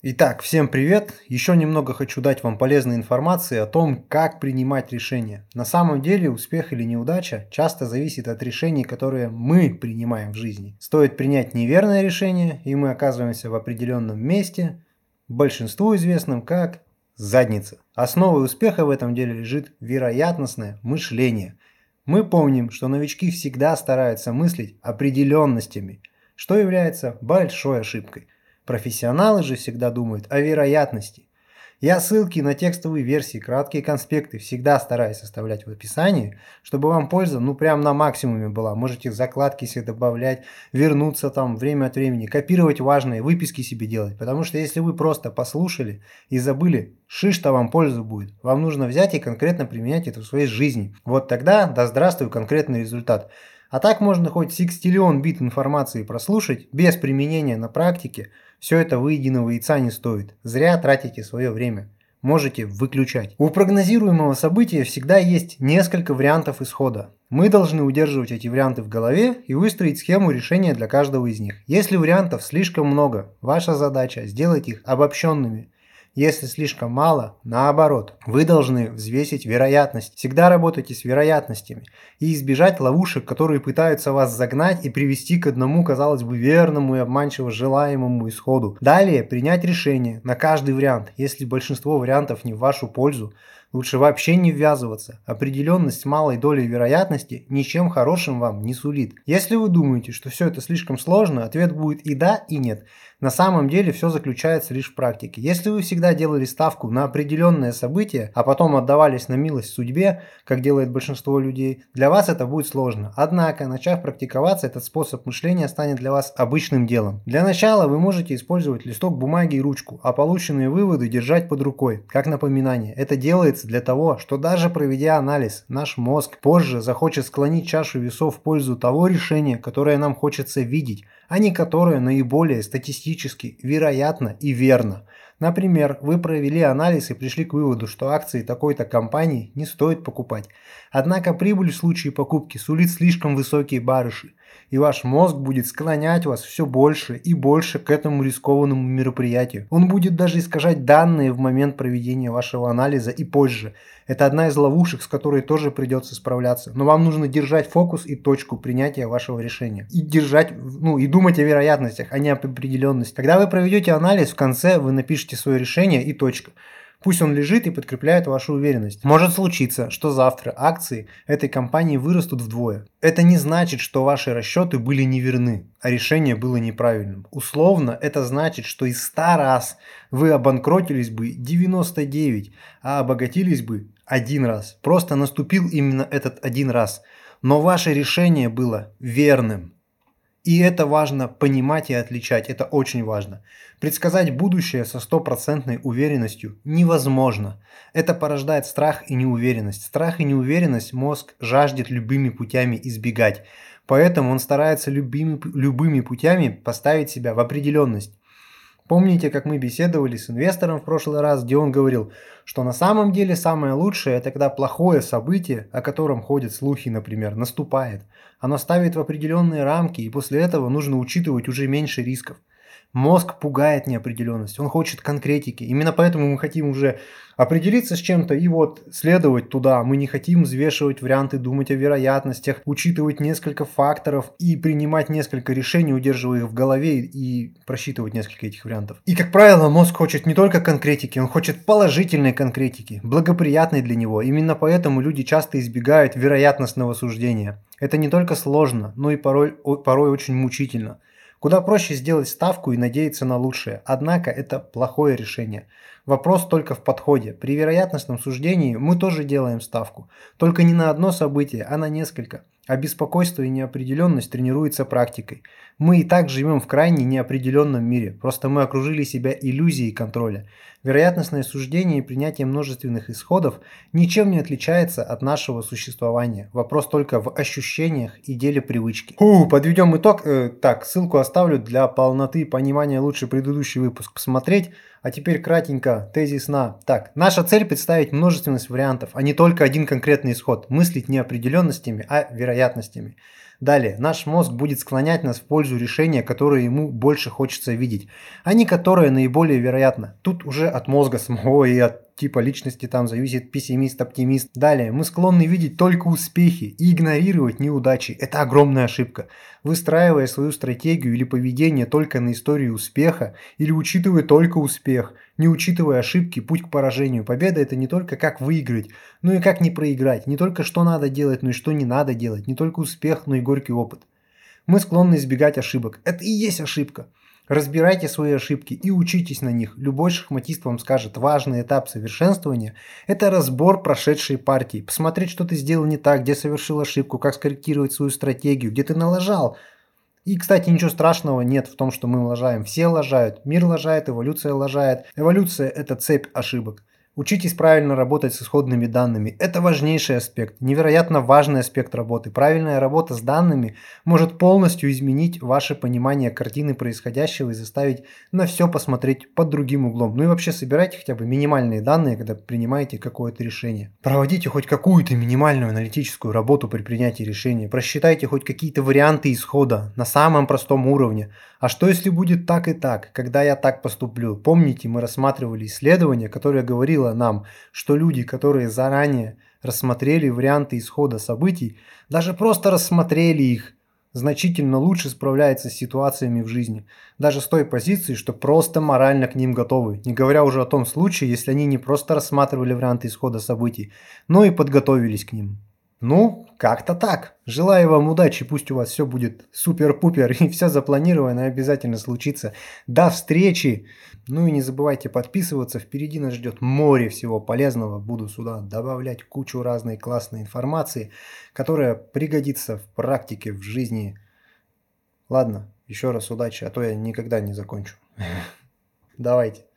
Итак, всем привет! Еще немного хочу дать вам полезной информации о том, как принимать решения. На самом деле успех или неудача часто зависит от решений, которые мы принимаем в жизни. Стоит принять неверное решение, и мы оказываемся в определенном месте, большинству известным как задница. Основой успеха в этом деле лежит вероятностное мышление. Мы помним, что новички всегда стараются мыслить определенностями, что является большой ошибкой – Профессионалы же всегда думают о вероятности. Я ссылки на текстовые версии, краткие конспекты всегда стараюсь оставлять в описании, чтобы вам польза ну прям на максимуме была. Можете закладки себе добавлять, вернуться там время от времени, копировать важные, выписки себе делать. Потому что если вы просто послушали и забыли, шиш-то вам пользу будет. Вам нужно взять и конкретно применять это в своей жизни. Вот тогда да здравствуй конкретный результат. А так можно хоть секстиллион бит информации прослушать без применения на практике – все это выеденного яйца не стоит. Зря тратите свое время. Можете выключать. У прогнозируемого события всегда есть несколько вариантов исхода. Мы должны удерживать эти варианты в голове и выстроить схему решения для каждого из них. Если вариантов слишком много, ваша задача сделать их обобщенными – если слишком мало, наоборот, вы должны взвесить вероятность. Всегда работайте с вероятностями и избежать ловушек, которые пытаются вас загнать и привести к одному, казалось бы, верному и обманчиво желаемому исходу. Далее принять решение на каждый вариант. Если большинство вариантов не в вашу пользу, Лучше вообще не ввязываться. Определенность малой долей вероятности ничем хорошим вам не сулит. Если вы думаете, что все это слишком сложно, ответ будет и да, и нет. На самом деле все заключается лишь в практике. Если вы всегда делали ставку на определенное событие, а потом отдавались на милость судьбе, как делает большинство людей, для вас это будет сложно. Однако, начав практиковаться, этот способ мышления станет для вас обычным делом. Для начала вы можете использовать листок бумаги и ручку, а полученные выводы держать под рукой, как напоминание. Это делается для того, что даже проведя анализ, наш мозг позже захочет склонить чашу весов в пользу того решения, которое нам хочется видеть, а не которое наиболее статистически вероятно и верно. Например, вы провели анализ и пришли к выводу, что акции такой-то компании не стоит покупать. Однако прибыль в случае покупки сулит слишком высокие барыши, и ваш мозг будет склонять вас все больше и больше к этому рискованному мероприятию. Он будет даже искажать данные в момент проведения вашего анализа и позже. Это одна из ловушек, с которой тоже придется справляться. Но вам нужно держать фокус и точку принятия вашего решения. И держать, ну и думать о вероятностях, а не об определенности. Когда вы проведете анализ, в конце вы напишите свое решение и точка. Пусть он лежит и подкрепляет вашу уверенность. Может случиться, что завтра акции этой компании вырастут вдвое. Это не значит, что ваши расчеты были неверны, а решение было неправильным. Условно, это значит, что из 100 раз вы обанкротились бы 99, а обогатились бы один раз. Просто наступил именно этот один раз. Но ваше решение было верным. И это важно понимать и отличать, это очень важно. Предсказать будущее со стопроцентной уверенностью невозможно. Это порождает страх и неуверенность. Страх и неуверенность мозг жаждет любыми путями избегать. Поэтому он старается любыми, любыми путями поставить себя в определенность. Помните, как мы беседовали с инвестором в прошлый раз, где он говорил, что на самом деле самое лучшее – это когда плохое событие, о котором ходят слухи, например, наступает. Оно ставит в определенные рамки, и после этого нужно учитывать уже меньше рисков. Мозг пугает неопределенность, он хочет конкретики. Именно поэтому мы хотим уже определиться с чем-то и вот следовать туда. Мы не хотим взвешивать варианты, думать о вероятностях, учитывать несколько факторов и принимать несколько решений, удерживая их в голове и просчитывать несколько этих вариантов. И, как правило, мозг хочет не только конкретики, он хочет положительной конкретики, благоприятной для него. Именно поэтому люди часто избегают вероятностного суждения. Это не только сложно, но и порой, порой очень мучительно. Куда проще сделать ставку и надеяться на лучшее, однако это плохое решение. Вопрос только в подходе. При вероятностном суждении мы тоже делаем ставку, только не на одно событие, а на несколько. А беспокойство и неопределенность тренируются практикой. Мы и так живем в крайне неопределенном мире, просто мы окружили себя иллюзией контроля. Вероятностное суждение и принятие множественных исходов ничем не отличается от нашего существования. Вопрос только в ощущениях и деле привычки. Фу, подведем итог. Э, так, ссылку оставлю для полноты понимания лучше предыдущий выпуск посмотреть. А теперь кратенько, тезис на. Так, наша цель представить множественность вариантов, а не только один конкретный исход. Мыслить не определенностями, а вероятностями. Далее, наш мозг будет склонять нас в пользу решения, которое ему больше хочется видеть, а не которое наиболее вероятно. Тут уже от мозга самого и от типа личности там зависит пессимист, оптимист. Далее, мы склонны видеть только успехи и игнорировать неудачи. Это огромная ошибка. Выстраивая свою стратегию или поведение только на истории успеха или учитывая только успех, не учитывая ошибки, путь к поражению. Победа это не только как выиграть, но и как не проиграть. Не только что надо делать, но и что не надо делать. Не только успех, но и горький опыт. Мы склонны избегать ошибок. Это и есть ошибка. Разбирайте свои ошибки и учитесь на них. Любой шахматист вам скажет, важный этап совершенствования – это разбор прошедшей партии. Посмотреть, что ты сделал не так, где совершил ошибку, как скорректировать свою стратегию, где ты налажал. И, кстати, ничего страшного нет в том, что мы лажаем. Все лажают. Мир лажает, эволюция лажает. Эволюция – это цепь ошибок. Учитесь правильно работать с исходными данными. Это важнейший аспект, невероятно важный аспект работы. Правильная работа с данными может полностью изменить ваше понимание картины происходящего и заставить на все посмотреть под другим углом. Ну и вообще собирайте хотя бы минимальные данные, когда принимаете какое-то решение. Проводите хоть какую-то минимальную аналитическую работу при принятии решения. Просчитайте хоть какие-то варианты исхода на самом простом уровне. А что если будет так и так, когда я так поступлю? Помните, мы рассматривали исследование, которое говорило нам, что люди, которые заранее рассмотрели варианты исхода событий, даже просто рассмотрели их, значительно лучше справляются с ситуациями в жизни, даже с той позиции, что просто морально к ним готовы, не говоря уже о том случае, если они не просто рассматривали варианты исхода событий, но и подготовились к ним. Ну, как-то так. Желаю вам удачи, пусть у вас все будет супер-пупер и все запланировано обязательно случится. До встречи! Ну и не забывайте подписываться, впереди нас ждет море всего полезного. Буду сюда добавлять кучу разной классной информации, которая пригодится в практике, в жизни. Ладно, еще раз удачи, а то я никогда не закончу. Давайте.